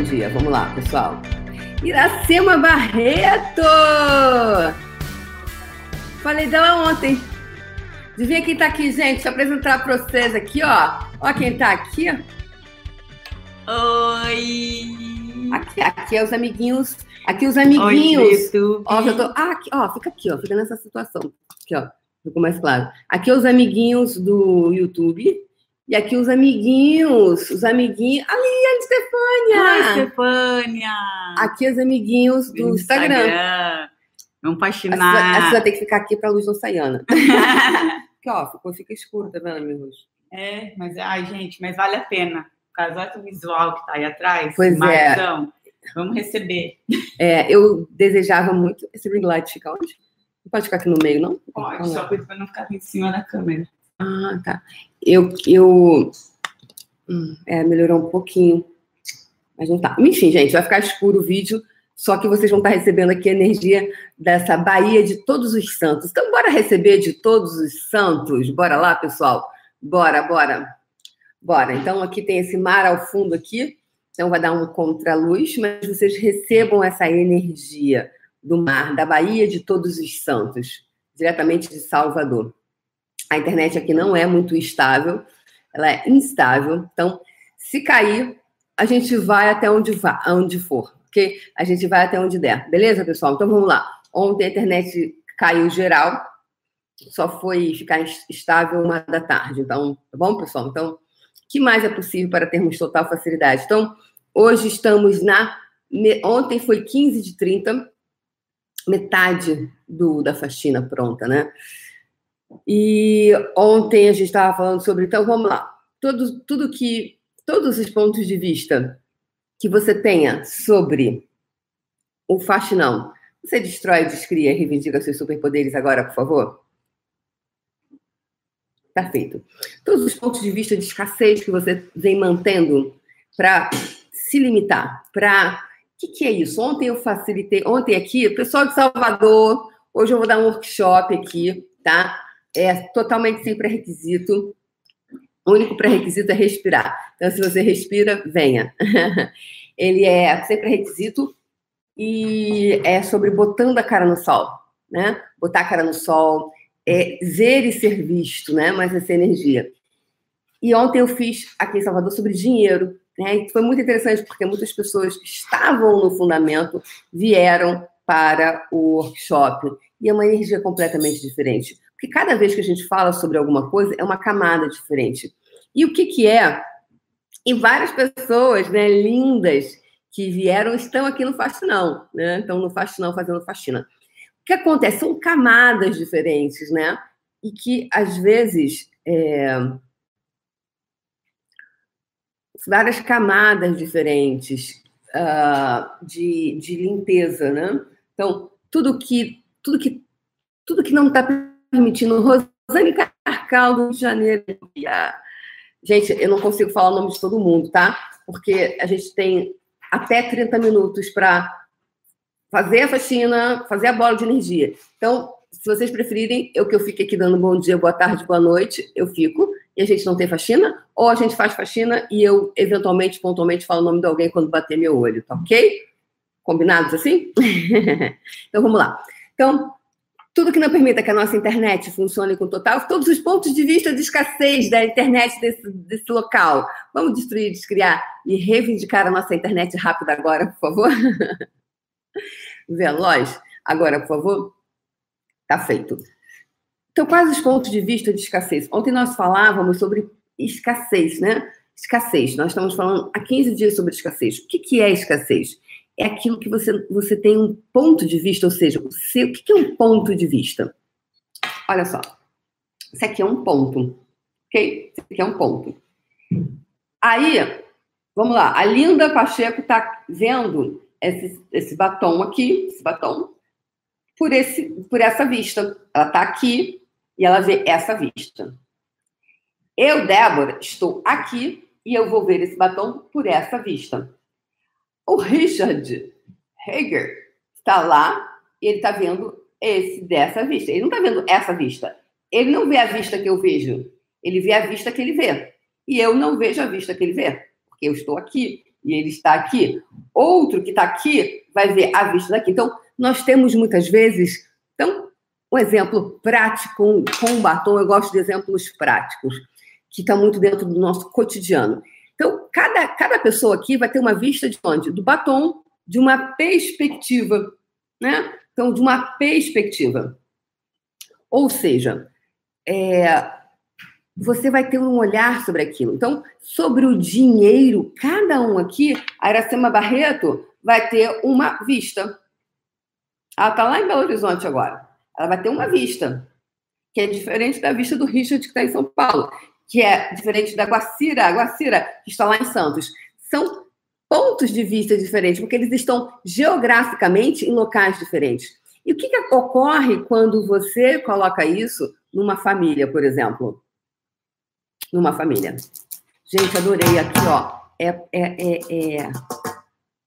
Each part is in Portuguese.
bom dia. Vamos lá, pessoal. Iracema Barreto! Falei dela ontem. Adivinha quem tá aqui, gente? Deixa eu apresentar para vocês aqui, ó. Ó quem tá aqui. Oi! Aqui, aqui é os amiguinhos. Aqui os amiguinhos. Oi, ó, eu tô. Ah, aqui, ó, fica aqui, ó. Fica nessa situação. Aqui, ó. Ficou mais claro. Aqui os amiguinhos do YouTube. E aqui os amiguinhos. Os amiguinhos. Ali, a Stefânia! Oi, Stefânia! Aqui os amiguinhos do Instagram. Instagram. Vamos. Essa, essa vai ter que ficar aqui pra luz não saiana. Aqui, ó, ficou, fica escuro, tá vendo, rosto? É, mas, ai, gente, mas vale a pena. O casal visual que tá aí atrás, Pois é. Marzão, vamos receber. É, eu desejava muito. Esse ring light fica onde? Não pode ficar aqui no meio, não? Pode, só pra não ficar em cima da câmera. Ah, tá. Eu. eu hum, é, melhorou um pouquinho. Mas não tá. Enfim, gente, vai ficar escuro o vídeo. Só que vocês vão estar recebendo aqui a energia dessa Bahia de Todos os Santos. Então, bora receber de todos os santos. Bora lá, pessoal? Bora, bora. Bora. Então, aqui tem esse mar ao fundo aqui. Então, vai dar um contraluz, mas vocês recebam essa energia do mar, da Bahia de Todos os Santos, diretamente de Salvador. A internet aqui não é muito estável, ela é instável. Então, se cair, a gente vai até onde, vá, onde for, ok? A gente vai até onde der, beleza, pessoal? Então, vamos lá. Ontem a internet caiu geral, só foi ficar estável uma da tarde. Então, tá bom, pessoal? Então, o que mais é possível para termos total facilidade? Então, hoje estamos na. Ontem foi 15 de 30, metade do, da faxina pronta, né? E ontem a gente estava falando sobre, então vamos lá, tudo, tudo que, todos os pontos de vista que você tenha sobre o faxinão, você destrói, descria, reivindica seus superpoderes agora, por favor? Tá feito. Todos os pontos de vista de escassez que você vem mantendo para se limitar, para. O que, que é isso? Ontem eu facilitei, ontem aqui, pessoal de Salvador, hoje eu vou dar um workshop aqui, tá? É totalmente sem pré-requisito. O único pré-requisito é respirar. Então, se você respira, venha. Ele é sem pré-requisito e é sobre botando a cara no sol, né? Botar a cara no sol, é ver e ser visto, né? Mais essa energia. E ontem eu fiz aqui em Salvador sobre dinheiro, né? E foi muito interessante porque muitas pessoas que estavam no fundamento vieram para o workshop e é uma energia completamente diferente. Porque cada vez que a gente fala sobre alguma coisa é uma camada diferente. E o que que é? E várias pessoas, né, lindas que vieram estão aqui no Faxinão, né? Estão no Faxinão fazendo faxina. O que acontece? São camadas diferentes, né? E que, às vezes, é... várias camadas diferentes uh, de, de limpeza, né? Então, tudo que, tudo que, tudo que não está permitindo. Rosane Carcal, do Rio de Janeiro. Gente, eu não consigo falar o nome de todo mundo, tá? Porque a gente tem até 30 minutos para fazer a faxina, fazer a bola de energia. Então, se vocês preferirem, eu que eu fique aqui dando bom dia, boa tarde, boa noite, eu fico e a gente não tem faxina, ou a gente faz faxina e eu, eventualmente, pontualmente, falo o nome de alguém quando bater meu olho, tá ok? Combinados assim? então, vamos lá. Então, tudo que não permita que a nossa internet funcione com total, todos os pontos de vista de escassez da internet desse, desse local. Vamos destruir, descriar e reivindicar a nossa internet rápida agora, por favor? Veloz? Agora, por favor? Tá feito. Então, quais os pontos de vista de escassez? Ontem nós falávamos sobre escassez, né? Escassez. Nós estamos falando há 15 dias sobre escassez. O que, que é escassez? É aquilo que você, você tem um ponto de vista, ou seja, o, que é um ponto de vista? Olha só. Isso aqui é um ponto. Ok? Isso aqui é um ponto. Aí, vamos lá. A Linda Pacheco está vendo esse, esse batom aqui, esse batom, por, esse, por essa vista. Ela está aqui e ela vê essa vista. Eu, Débora, estou aqui e eu vou ver esse batom por essa vista. O Richard Hager está lá e ele está vendo esse dessa vista. Ele não está vendo essa vista. Ele não vê a vista que eu vejo. Ele vê a vista que ele vê. E eu não vejo a vista que ele vê, porque eu estou aqui. e ele está aqui. Outro que está aqui vai ver a vista daqui. Então, nós temos muitas vezes. Então, um exemplo prático com um batom, eu gosto de exemplos práticos, que estão muito dentro do nosso cotidiano. Então, cada, cada pessoa aqui vai ter uma vista de onde? Do batom, de uma perspectiva, né? Então, de uma perspectiva. Ou seja, é, você vai ter um olhar sobre aquilo. Então, sobre o dinheiro, cada um aqui, a Iracema Barreto vai ter uma vista. Ela está lá em Belo Horizonte agora. Ela vai ter uma vista, que é diferente da vista do Richard, que está em São Paulo, que é diferente da Guacira, a Guacira, que está lá em Santos. São pontos de vista diferentes, porque eles estão geograficamente em locais diferentes. E o que, que ocorre quando você coloca isso numa família, por exemplo? Numa família. Gente, adorei aqui, ó. É, é, é, é,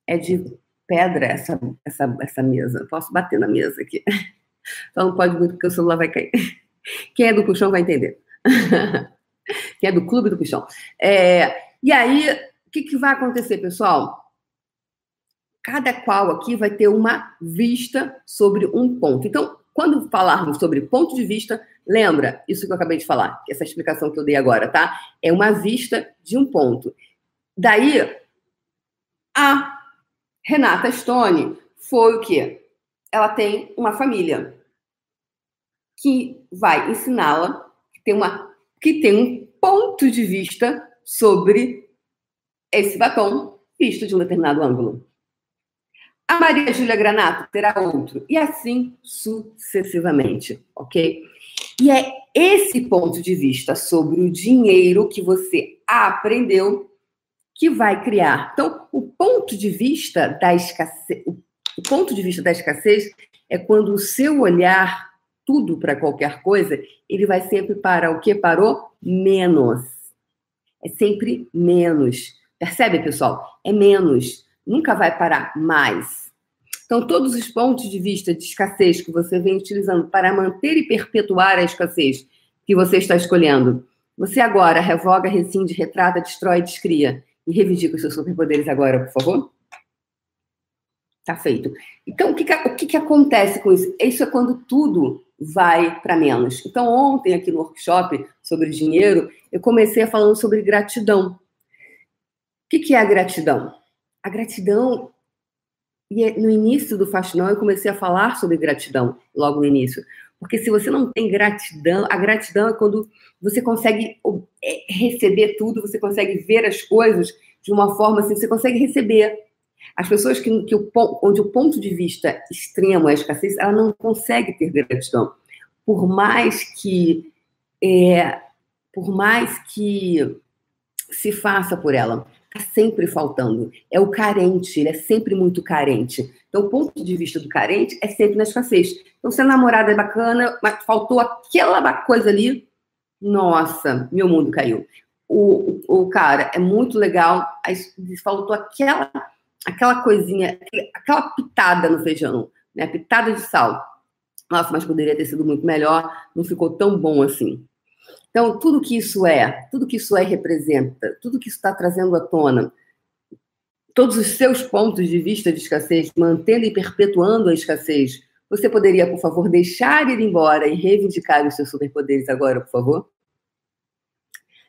é de pedra essa, essa, essa mesa. Posso bater na mesa aqui. Então não pode muito, porque o celular vai cair. Quem é do puxão vai entender. Quem é do clube do puxão. É, e aí, o que, que vai acontecer, pessoal? cada qual aqui vai ter uma vista sobre um ponto. Então, quando falarmos sobre ponto de vista, lembra isso que eu acabei de falar, essa explicação que eu dei agora, tá? É uma vista de um ponto. Daí, a Renata Stone foi o quê? Ela tem uma família que vai ensiná-la que tem uma que tem um ponto de vista sobre esse batom visto de um determinado ângulo. A Maria Júlia Granato terá outro. E assim sucessivamente, ok? E é esse ponto de vista sobre o dinheiro que você aprendeu que vai criar. Então, o ponto de vista da escassez, o ponto de vista da escassez é quando o seu olhar tudo para qualquer coisa, ele vai sempre para o que parou menos. É sempre menos. Percebe, pessoal? É menos nunca vai parar mais. Então, todos os pontos de vista de escassez que você vem utilizando para manter e perpetuar a escassez que você está escolhendo, você agora revoga, rescinde, retrata, destrói, descria. E reivindica os seus superpoderes agora, por favor. Tá feito. Então, o que, que, o que, que acontece com isso? Isso é quando tudo vai para menos. Então, ontem, aqui no workshop sobre dinheiro, eu comecei falando sobre gratidão. O que, que é a gratidão? a gratidão. E é, no início do Faxinão eu comecei a falar sobre gratidão, logo no início. Porque se você não tem gratidão, a gratidão é quando você consegue é, receber tudo, você consegue ver as coisas de uma forma assim, você consegue receber. As pessoas que, que o, onde o ponto de vista extremo é a escassez, ela não consegue ter gratidão. Por mais que é, por mais que se faça por ela está sempre faltando. É o carente, ele é sempre muito carente. Então, o ponto de vista do carente é sempre na escassez. Então, se a namorada é bacana, mas faltou aquela coisa ali, nossa, meu mundo caiu. O, o, o cara é muito legal, aí faltou aquela, aquela coisinha, aquela pitada no feijão, né? Pitada de sal. Nossa, mas poderia ter sido muito melhor, não ficou tão bom assim. Então, tudo que isso é, tudo que isso é representa, tudo que isso está trazendo à tona, todos os seus pontos de vista de escassez, mantendo e perpetuando a escassez, você poderia, por favor, deixar ir embora e reivindicar os seus superpoderes agora, por favor?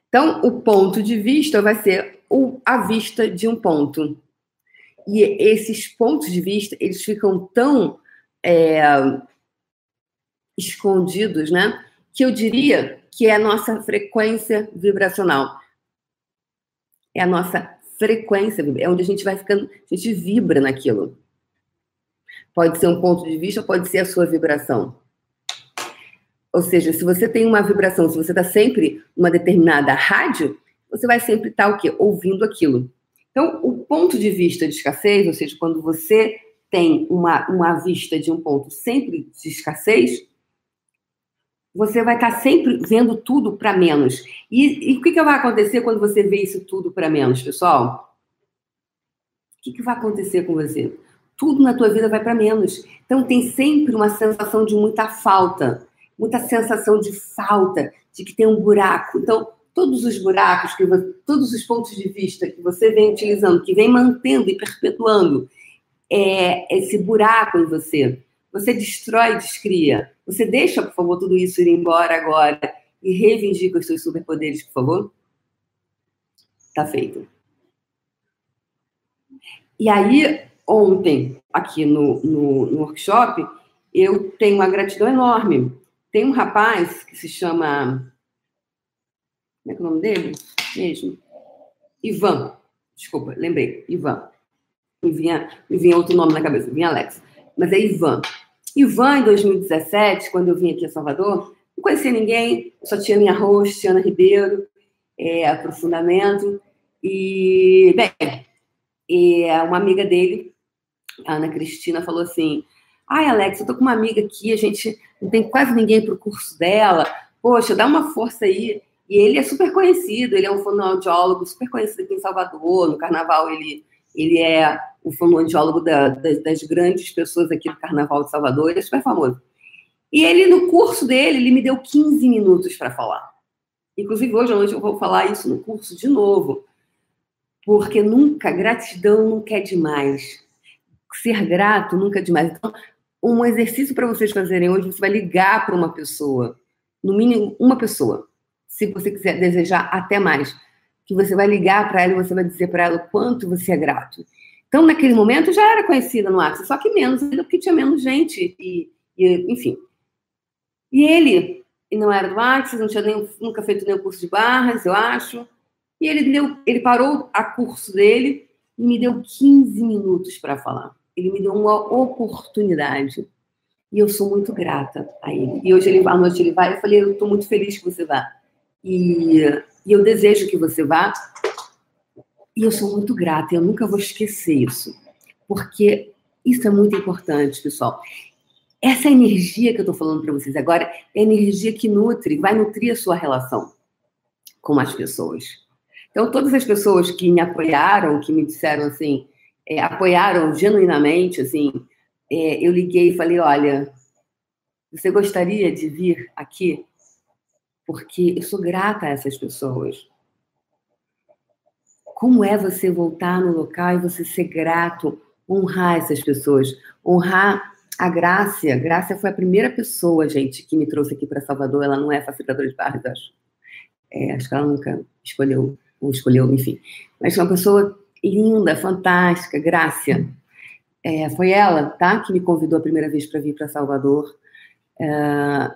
Então, o ponto de vista vai ser a vista de um ponto. E esses pontos de vista, eles ficam tão é, escondidos, né? Que eu diria que é a nossa frequência vibracional. É a nossa frequência, é onde a gente vai ficando, a gente vibra naquilo. Pode ser um ponto de vista, pode ser a sua vibração. Ou seja, se você tem uma vibração, se você está sempre numa determinada rádio, você vai sempre estar tá, o quê? Ouvindo aquilo. Então, o ponto de vista de escassez, ou seja, quando você tem uma, uma vista de um ponto sempre de escassez, você vai estar sempre vendo tudo para menos. E, e, o que, que vai acontecer quando você vê isso tudo para menos, pessoal? O que, que vai acontecer com você? Tudo na tua vida vai para menos. Então tem sempre uma sensação de muita falta, muita sensação de falta, de que tem um buraco. Então todos os buracos, que todos os pontos de vista que você vem utilizando, que vem mantendo e perpetuando é, esse buraco em você, você destrói descria. Você deixa, por favor, tudo isso ir embora agora e reivindica os seus superpoderes, por favor? Tá feito. E aí, ontem, aqui no, no, no workshop, eu tenho uma gratidão enorme. Tem um rapaz que se chama. Como é que é o nome dele? Mesmo? Ivan. Desculpa, lembrei. Ivan. Me vinha, me vinha outro nome na cabeça, vinha Alex. Mas é Ivan. Ivan, em 2017, quando eu vim aqui a Salvador, não conhecia ninguém, só tinha minha host, Ana Ribeiro, é, aprofundamento. E, bem, e uma amiga dele, a Ana Cristina, falou assim: Ai, Alex, eu tô com uma amiga aqui, a gente não tem quase ninguém pro curso dela. Poxa, dá uma força aí. E ele é super conhecido, ele é um fonoaudiólogo super conhecido aqui em Salvador. No carnaval, ele, ele é o fonoaudiólogo da, das, das grandes pessoas aqui do Carnaval de Salvador, ele é super famoso. E ele, no curso dele, ele me deu 15 minutos para falar. Inclusive, hoje à noite eu vou falar isso no curso de novo. Porque nunca, gratidão nunca é demais. Ser grato nunca é demais. Então, um exercício para vocês fazerem hoje, você vai ligar para uma pessoa, no mínimo uma pessoa, se você quiser desejar até mais, que você vai ligar para ela e você vai dizer para ela o quanto você é grato. Então, naquele momento, já era conhecida no WhatsApp, só que menos, ainda porque tinha menos gente, e, e enfim. E ele, e não era do WhatsApp, não tinha nem, nunca feito nenhum curso de barras, eu acho, e ele, deu, ele parou a curso dele e me deu 15 minutos para falar. Ele me deu uma oportunidade. E eu sou muito grata a ele. E hoje, ele, à noite, ele vai. Eu falei, eu estou muito feliz que você vá. E, e eu desejo que você vá, e eu sou muito grata, eu nunca vou esquecer isso, porque isso é muito importante, pessoal. Essa energia que eu estou falando para vocês agora é energia que nutre, vai nutrir a sua relação com as pessoas. Então, todas as pessoas que me apoiaram, que me disseram assim, é, apoiaram genuinamente, assim, é, eu liguei e falei, olha, você gostaria de vir aqui? Porque eu sou grata a essas pessoas. Como é você voltar no local e você ser grato, honrar essas pessoas, honrar a Grácia. Grácia foi a primeira pessoa, gente, que me trouxe aqui para Salvador. Ela não é facilitadora de barras, acho. É, acho que ela nunca escolheu, ou escolheu, enfim. Mas foi uma pessoa linda, fantástica, Grácia. É, foi ela, tá, que me convidou a primeira vez para vir para Salvador. É,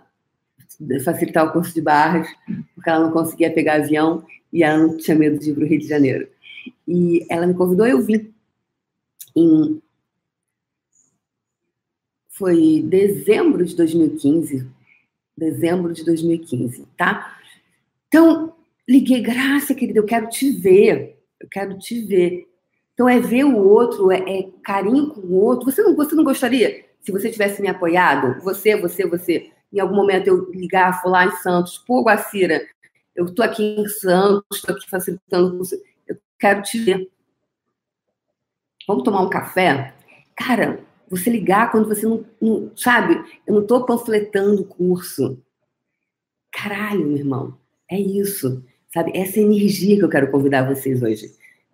facilitar o curso de barras, porque ela não conseguia pegar avião e ela não tinha medo de ir para o Rio de Janeiro. E ela me convidou, eu vim. Em... Foi dezembro de 2015. Dezembro de 2015, tá? Então, liguei, graça, querida, eu quero te ver. Eu quero te ver. Então, é ver o outro, é, é carinho com o outro. Você não, você não gostaria, se você tivesse me apoiado, você, você, você, em algum momento eu ligar, falar em Santos, pô, Guacira, eu estou aqui em Santos, estou aqui facilitando, eu quero te ver. Vamos tomar um café? Cara, você ligar quando você não, não sabe, eu não estou panfletando o curso. Caralho, meu irmão, é isso, sabe? Essa energia que eu quero convidar vocês hoje.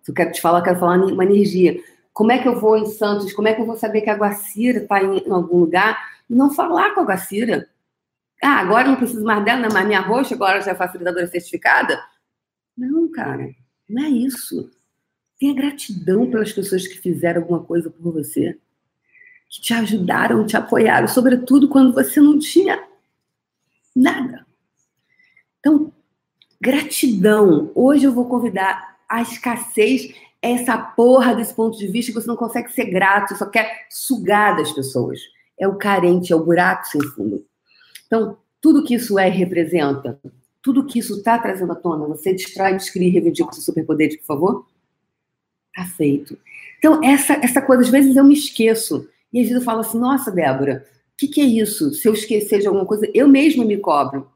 Eu quero te falar, eu quero falar uma energia. Como é que eu vou em Santos? Como é que eu vou saber que a Guacira está em algum lugar e não falar com a Guacira? Ah, agora não preciso mais dela, né? mas minha roxa agora já é facilitadora certificada. Não, cara, não é isso. Tenha gratidão pelas pessoas que fizeram alguma coisa por você, que te ajudaram, te apoiaram, sobretudo quando você não tinha nada. Então, gratidão. Hoje eu vou convidar a escassez, essa porra desse ponto de vista que você não consegue ser grato, só quer sugar das pessoas. É o carente, é o buraco sem fundo. Então, tudo que isso é representa, tudo que isso está trazendo à tona, você destrói, descreve e reivindica os superpoderes, por favor? Tá feito. Então, essa, essa coisa, às vezes eu me esqueço. E às vezes eu falo assim, nossa, Débora, o que, que, é isso? Se eu esquecer de alguma coisa, eu mesma me cobro.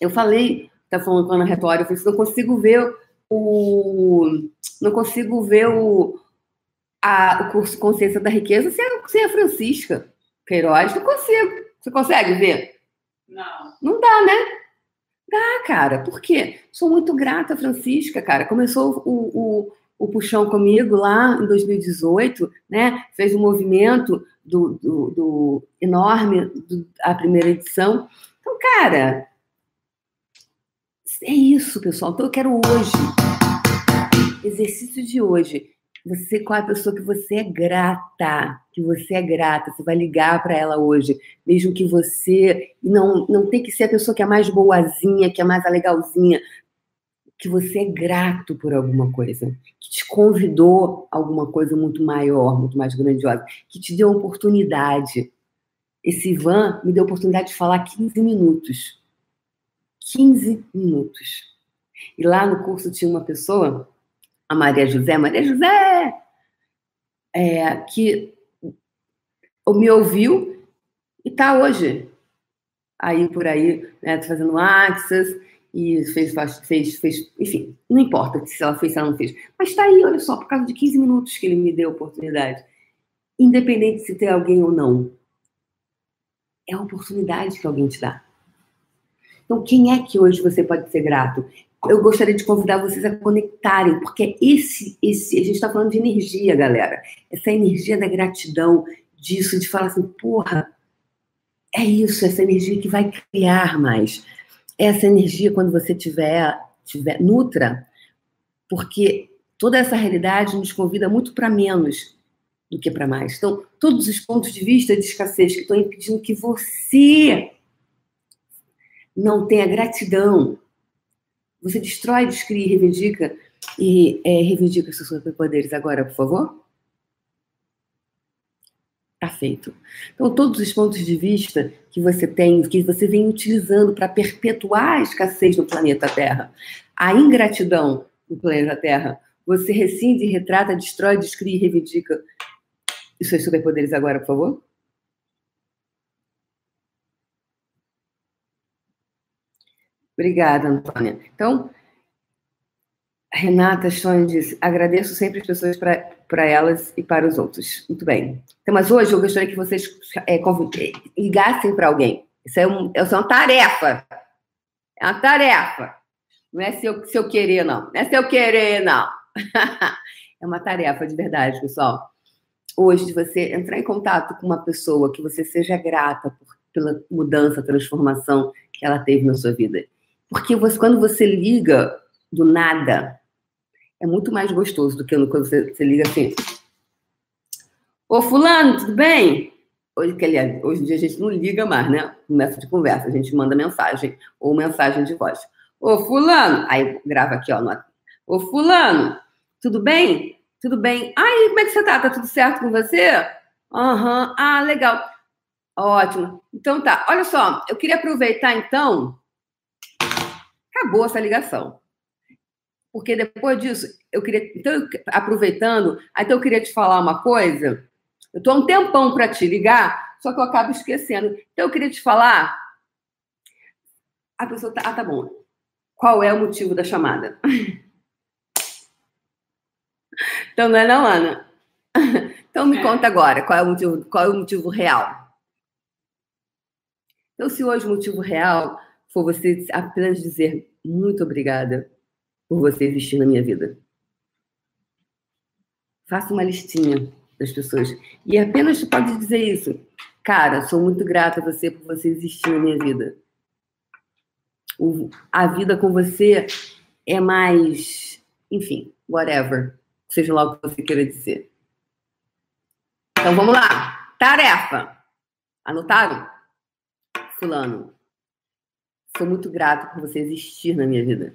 Eu falei, tá falando com a Ana Retória, eu falei assim, não consigo ver o. Não consigo ver o, a, o curso Consciência da Riqueza sem, sem a Francisca Queiroz. Não consigo. Você consegue ver? Não. Não dá, né? Dá, cara. Por quê? Sou muito grata, Francisca, cara. Começou o, o, o Puxão comigo lá em 2018, né? Fez um movimento do, do, do enorme, do, a primeira edição. Então, cara, é isso, pessoal. Então, eu quero hoje, exercício de hoje, você, qual é a pessoa que você é grata, que você é grata, você vai ligar para ela hoje, mesmo que você não não tem que ser a pessoa que é mais boazinha, que é mais legalzinha, que você é grato por alguma coisa, que te convidou a alguma coisa muito maior, muito mais grandiosa, que te deu oportunidade. Esse Ivan me deu oportunidade de falar 15 minutos. 15 minutos. E lá no curso tinha uma pessoa a Maria José, Maria José, é, que me ouviu e está hoje aí por aí, né, tá fazendo access e fez, fez, fez, enfim, não importa se ela fez, se ela não fez, mas está aí, olha só, por causa de 15 minutos que ele me deu a oportunidade, independente se tem alguém ou não, é a oportunidade que alguém te dá. Então, quem é que hoje você pode ser grato? Eu gostaria de convidar vocês a conectarem, porque esse, esse, a gente está falando de energia, galera. Essa energia da gratidão, disso, de falar assim, porra, é isso, essa energia que vai criar mais. Essa energia, quando você tiver, tiver nutra, porque toda essa realidade nos convida muito para menos do que para mais. Então, todos os pontos de vista de escassez que estão impedindo que você não tenha gratidão você destrói, descria, reivindica e é, reivindica seus superpoderes agora, por favor? Tá feito. Então, todos os pontos de vista que você tem, que você vem utilizando para perpetuar a escassez no planeta Terra, a ingratidão no planeta Terra, você rescinde, retrata, destrói, descria e reivindica os seus superpoderes agora, por favor? Obrigada, Antônia. Então, Renata Stone disse: agradeço sempre as pessoas para elas e para os outros. Muito bem. Então, mas hoje eu gostaria que vocês é, ligassem para alguém. Isso é, um, isso é uma tarefa. É uma tarefa. Não é se eu, se eu querer, não. Não é se eu querer, não. é uma tarefa de verdade, pessoal. Hoje, de você entrar em contato com uma pessoa que você seja grata por, pela mudança, transformação que ela teve na sua vida porque você, quando você liga do nada, é muito mais gostoso do que quando você, você liga assim. Ô, fulano, tudo bem? Hoje, aliás, hoje em dia a gente não liga mais, né? Começa de conversa, a gente manda mensagem ou mensagem de voz. Ô, fulano, aí grava aqui, ó. No... Ô, fulano, tudo bem? Tudo bem. Aí, como é que você tá? Tá tudo certo com você? Aham. Uhum. Ah, legal. Ótimo. Então tá. Olha só, eu queria aproveitar então acabou essa ligação. Porque depois disso, eu queria. Então, aproveitando, então eu queria te falar uma coisa. Eu estou um tempão para te ligar, só que eu acabo esquecendo. Então, eu queria te falar. A pessoa tá. Ah, tá bom. Qual é o motivo da chamada? Então, não é não, Ana? Então, me conta agora qual é o motivo, qual é o motivo real. Então, se hoje o motivo real for você apenas dizer muito obrigada por você existir na minha vida. Faça uma listinha das pessoas. E apenas pode dizer isso. Cara, sou muito grata a você por você existir na minha vida. O, a vida com você é mais, enfim, whatever. Seja lá o que você queira dizer. Então vamos lá. Tarefa. Anotaram? Fulano, Sou muito grato por você existir na minha vida.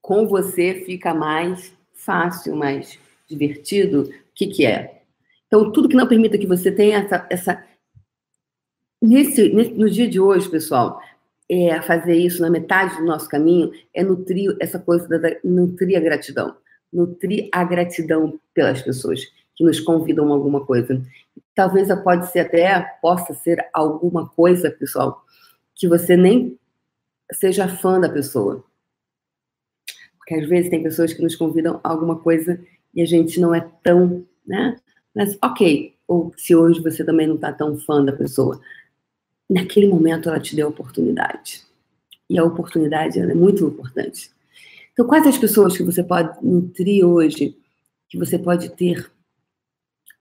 Com você fica mais fácil, mais divertido. O que, que é? Então, tudo que não permita que você tenha essa. essa... Nesse, nesse, no dia de hoje, pessoal, é fazer isso na metade do nosso caminho é nutrir essa coisa da, nutrir a gratidão. Nutrir a gratidão pelas pessoas que nos convidam a alguma coisa. Talvez pode ser até, possa ser alguma coisa, pessoal, que você nem seja fã da pessoa. Porque às vezes tem pessoas que nos convidam a alguma coisa e a gente não é tão, né? Mas ok, ou se hoje você também não está tão fã da pessoa. naquele momento ela te deu a oportunidade. E a oportunidade é muito importante. Então, quais as pessoas que você pode nutrir hoje, que você pode ter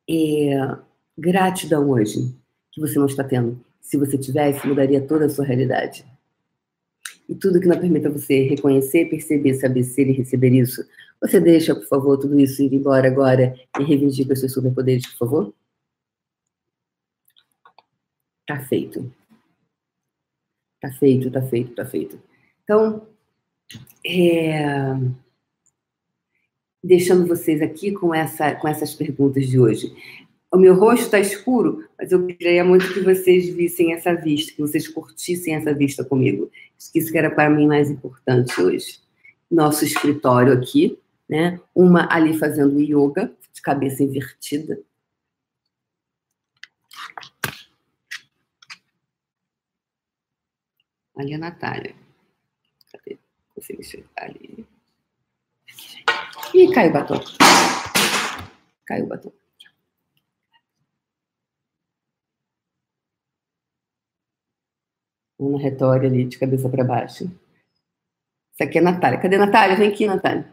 é, gratidão hoje, que você não está tendo? Se você tivesse, mudaria toda a sua realidade. E tudo que não permita você reconhecer, perceber, saber ser e receber isso, você deixa, por favor, tudo isso ir embora agora e reivindica os seus superpoderes, por favor? Tá feito. Tá feito, tá feito, tá feito. Então, é... deixando vocês aqui com, essa, com essas perguntas de hoje. O meu rosto está escuro, mas eu queria muito que vocês vissem essa vista, que vocês curtissem essa vista comigo. Isso que era para mim mais importante hoje. Nosso escritório aqui, né? Uma ali fazendo yoga, de cabeça invertida. Ali a Natália. Cadê? Consegui chegar ali. Ih, caiu o batom. Caiu o batom. Uma retória ali, de cabeça para baixo. Isso aqui é Natália. Cadê Natália? Vem aqui, Natália.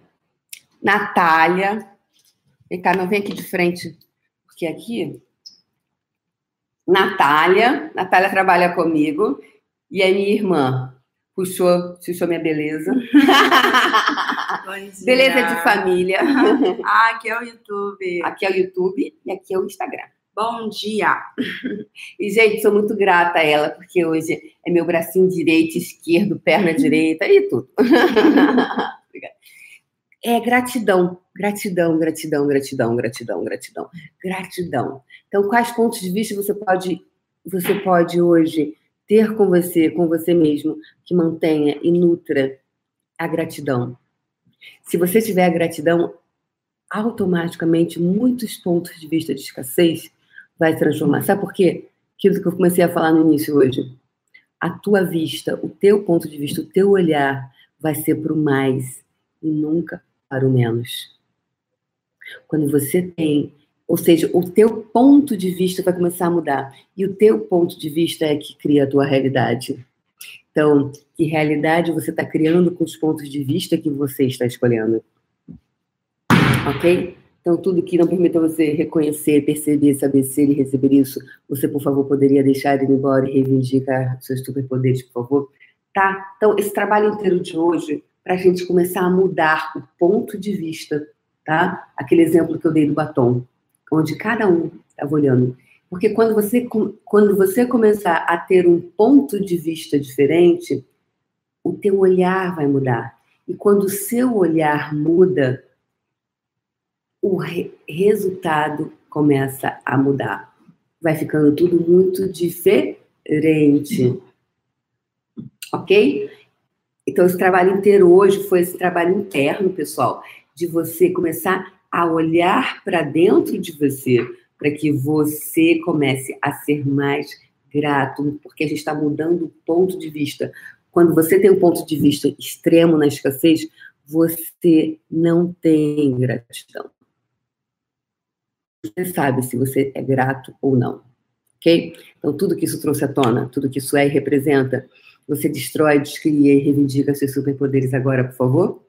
Natália. Vem cá, não vem aqui de frente, porque aqui. Natália. Natália trabalha comigo. E a minha irmã puxou, puxou minha beleza. beleza de família. Ah, aqui é o YouTube. Aqui é o YouTube e aqui é o Instagram. Bom dia! E, gente, sou muito grata a ela, porque hoje é meu bracinho direito, esquerdo, perna direita e tudo. Obrigada é gratidão, gratidão, gratidão, gratidão, gratidão, gratidão, gratidão. Então, quais pontos de vista você pode, você pode hoje ter com você, com você mesmo, que mantenha e nutra a gratidão? Se você tiver a gratidão, automaticamente muitos pontos de vista de escassez vai transformar. Sabe por quê? Aquilo que eu comecei a falar no início hoje. A tua vista, o teu ponto de vista, o teu olhar vai ser para o mais e nunca para o menos. Quando você tem, ou seja, o teu ponto de vista vai começar a mudar. E o teu ponto de vista é que cria a tua realidade. Então, que realidade você está criando com os pontos de vista que você está escolhendo? Ok? Então, tudo que não permita você reconhecer, perceber, saber ser e receber isso, você, por favor, poderia deixar ele embora e reivindicar seus superpoderes, por favor? Tá? Então, esse trabalho inteiro de hoje para a gente começar a mudar o ponto de vista, tá? Aquele exemplo que eu dei do batom, onde cada um estava olhando. Porque quando você, quando você começar a ter um ponto de vista diferente, o teu olhar vai mudar. E quando o seu olhar muda, o re resultado começa a mudar. Vai ficando tudo muito diferente. Ok? Então, esse trabalho inteiro hoje foi esse trabalho interno, pessoal, de você começar a olhar para dentro de você, para que você comece a ser mais grato, porque a gente está mudando o ponto de vista. Quando você tem um ponto de vista extremo na escassez, você não tem gratidão. Você sabe se você é grato ou não, ok? Então, tudo que isso trouxe à tona, tudo que isso é e representa, você destrói, descria e reivindica seus superpoderes agora, por favor?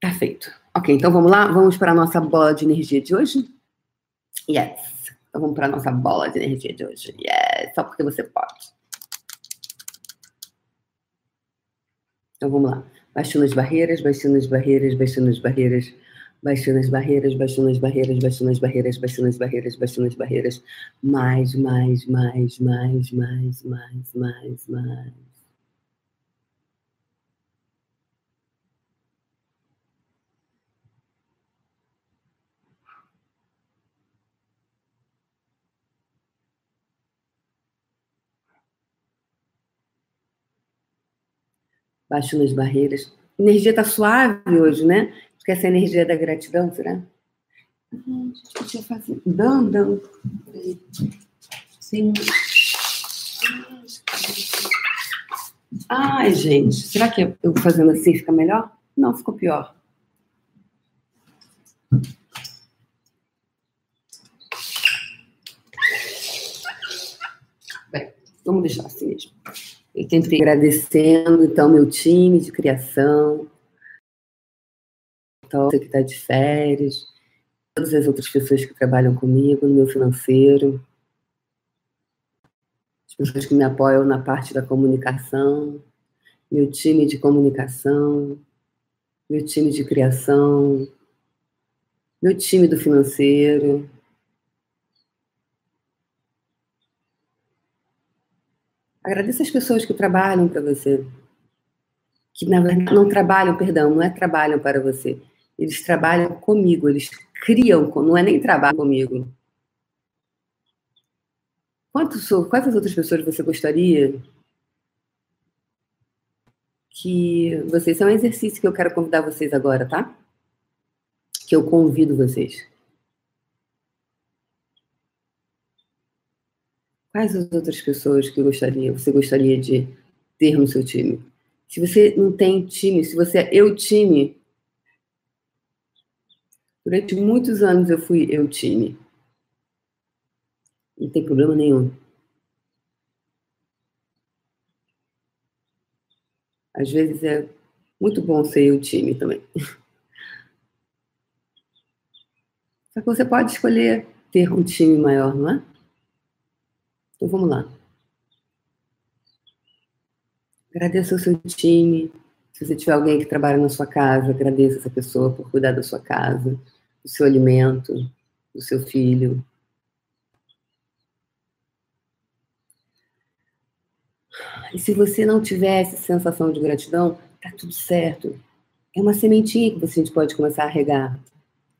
Tá feito. Ok, então vamos lá? Vamos para a nossa bola de energia de hoje? Yes. Então vamos para a nossa bola de energia de hoje. Yes. Só porque você pode. Então vamos lá. Baixando as barreiras, baixando as barreiras, baixando as barreiras baixando as barreiras, baixando as barreiras, baixando as barreiras, baixando as barreiras, baixando as barreiras, mais, mais, mais, mais, mais, mais, mais, mais. Baixando as barreiras. A energia tá suave hoje, né? Acho que essa energia da gratidão, será? A gente podia fazer. Dão, dão. Sim. Ai, gente, será que eu fazendo assim fica melhor? Não, ficou pior. Vamos deixar Eu tentei agradecendo, então, meu time de criação, então, você que está de férias, todas as outras pessoas que trabalham comigo no meu financeiro, as pessoas que me apoiam na parte da comunicação, meu time de comunicação, meu time de criação, meu time do financeiro. Agradeça as pessoas que trabalham para você. Que na verdade não trabalham, perdão, não é trabalham para você. Eles trabalham comigo, eles criam, não é nem trabalho comigo. Quantos, quantas outras pessoas você gostaria que vocês são um exercício que eu quero convidar vocês agora, tá? Que eu convido vocês. Quais as outras pessoas que gostaria, você gostaria de ter no seu time? Se você não tem time, se você é eu time, durante muitos anos eu fui eu time. Não tem problema nenhum. Às vezes é muito bom ser o time também. Só que você pode escolher ter um time maior, não é? Então vamos lá. Agradeça o seu time. Se você tiver alguém que trabalha na sua casa, agradeça essa pessoa por cuidar da sua casa, do seu alimento, do seu filho, E se você não tiver essa sensação de gratidão, tá tudo certo. É uma sementinha que você pode começar a regar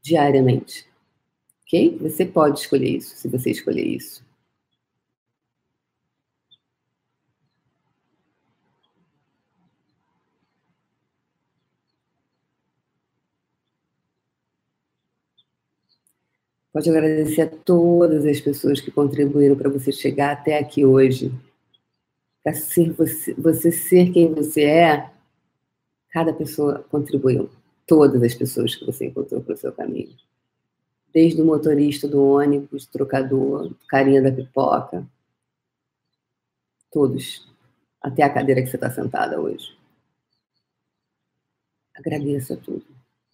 diariamente. Ok? Você pode escolher isso, se você escolher isso. Pode agradecer a todas as pessoas que contribuíram para você chegar até aqui hoje para ser você, você ser quem você é, cada pessoa contribuiu. Todas as pessoas que você encontrou para o seu caminho. Desde o motorista do ônibus, trocador, carinha da pipoca. Todos. Até a cadeira que você está sentada hoje. Agradeça tudo.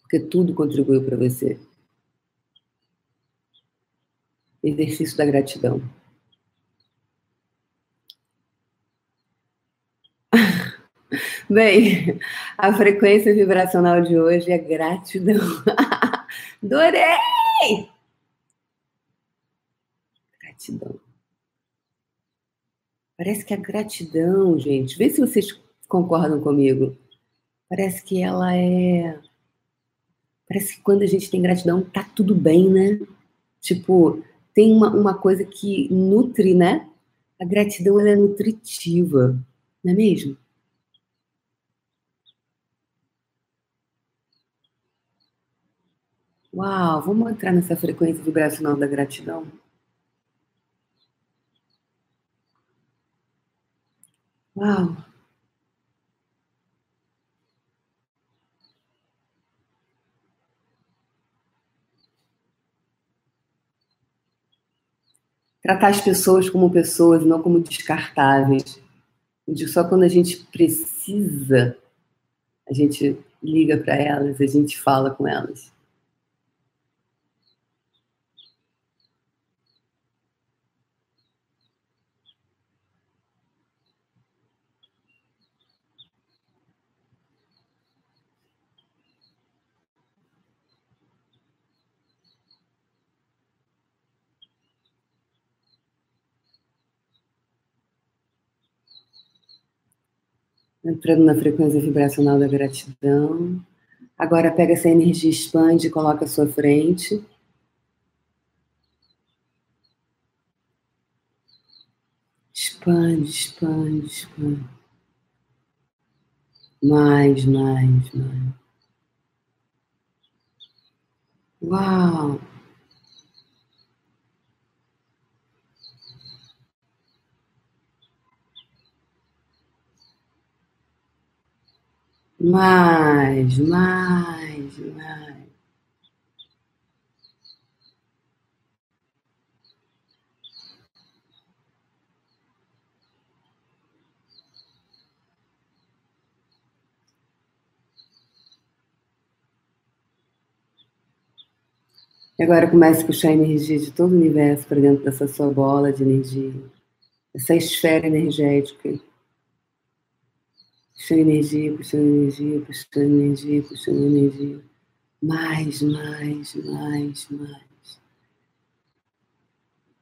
Porque tudo contribuiu para você. Exercício da gratidão. Bem, a frequência vibracional de hoje é gratidão. Adorei! Gratidão. Parece que a gratidão, gente, vê se vocês concordam comigo. Parece que ela é. Parece que quando a gente tem gratidão, tá tudo bem, né? Tipo, tem uma, uma coisa que nutre, né? A gratidão é nutritiva, não é mesmo? Uau, vamos entrar nessa frequência vibracional da gratidão? Uau! Tratar as pessoas como pessoas, não como descartáveis. Só quando a gente precisa, a gente liga para elas, a gente fala com elas. Entrando na frequência vibracional da gratidão. Agora pega essa energia, expande coloca à sua frente. Expande, expande, expande. Mais, mais, mais. Uau! Mais, mais, mais. E agora comece a puxar a energia de todo o universo para dentro dessa sua bola de energia, essa esfera energética Puxando energia, puxando energia, puxando energia, puxando energia. Mais, mais, mais, mais.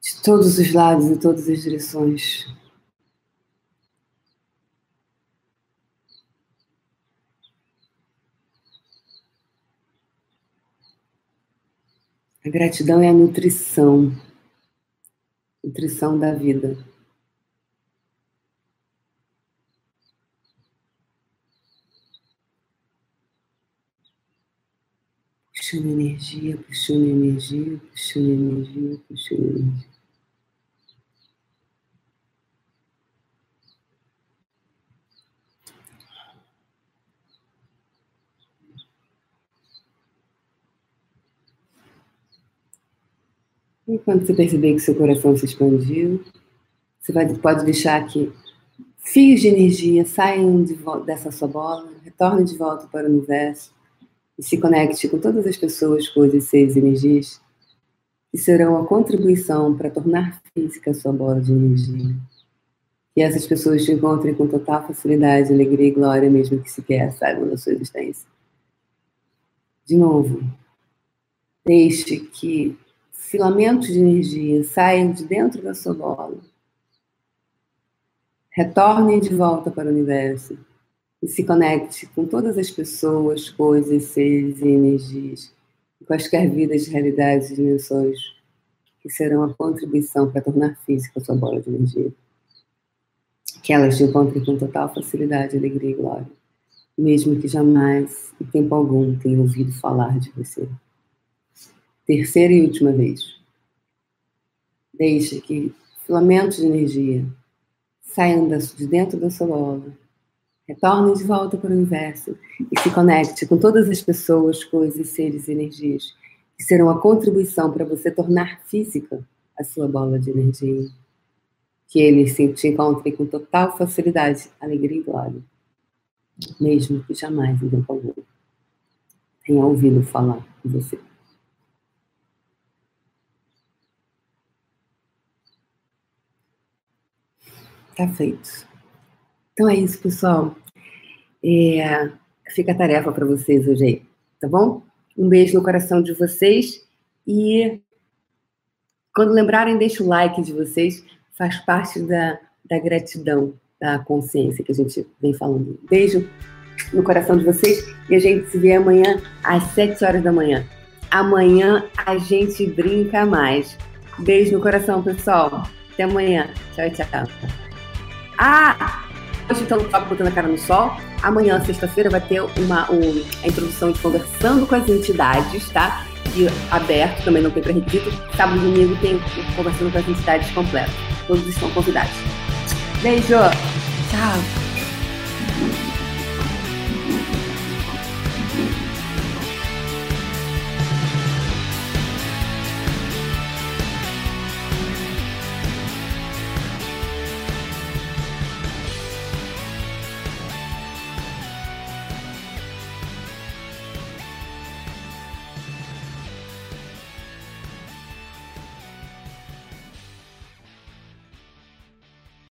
De todos os lados e todas as direções. A gratidão é a nutrição, nutrição da vida. Puxando energia, puxando energia, puxando energia, puxando energia. E quando você perceber que seu coração se expandiu, você vai, pode deixar que fios de energia saiam de dessa sua bola, retornem de volta para o universo e se conecte com todas as pessoas, coisas, seres e energias que serão a contribuição para tornar física a sua bola de energia. Que essas pessoas te encontrem com total facilidade, alegria e glória, mesmo que sequer saibam da sua existência. De novo, deixe que filamentos de energia saem de dentro da sua bola, retornem de volta para o universo e se conecte com todas as pessoas, coisas, seres e energias, quaisquer vidas, realidades e dimensões que serão a contribuição para tornar física a sua bola de energia. Que elas te encontrem com total facilidade, alegria e glória, mesmo que jamais, em tempo algum, tenham ouvido falar de você terceira e última vez. Deixe que filamentos de energia saiam de dentro da sua bola, retornem de volta para o universo e se conecte com todas as pessoas, coisas, seres e energias que serão a contribuição para você tornar física a sua bola de energia. Que eles te encontrem com total facilidade, alegria e glória, mesmo que jamais em tempo algum tenha ouvido falar de você. Tá feito. Então é isso, pessoal. É, fica a tarefa para vocês hoje aí, tá bom? Um beijo no coração de vocês e quando lembrarem, deixa o like de vocês, faz parte da, da gratidão, da consciência que a gente vem falando. Beijo no coração de vocês e a gente se vê amanhã às 7 horas da manhã. Amanhã a gente brinca mais. Beijo no coração, pessoal. Até amanhã. Tchau, tchau. Ah! Hoje então estava botando a cara no sol. Amanhã, sexta-feira, vai ter uma, um, a introdução de conversando com as entidades, tá? De aberto, também não tem pré-requisito. Sábado e domingo tem conversando com as entidades completo. Todos estão convidados. Beijo! Tchau!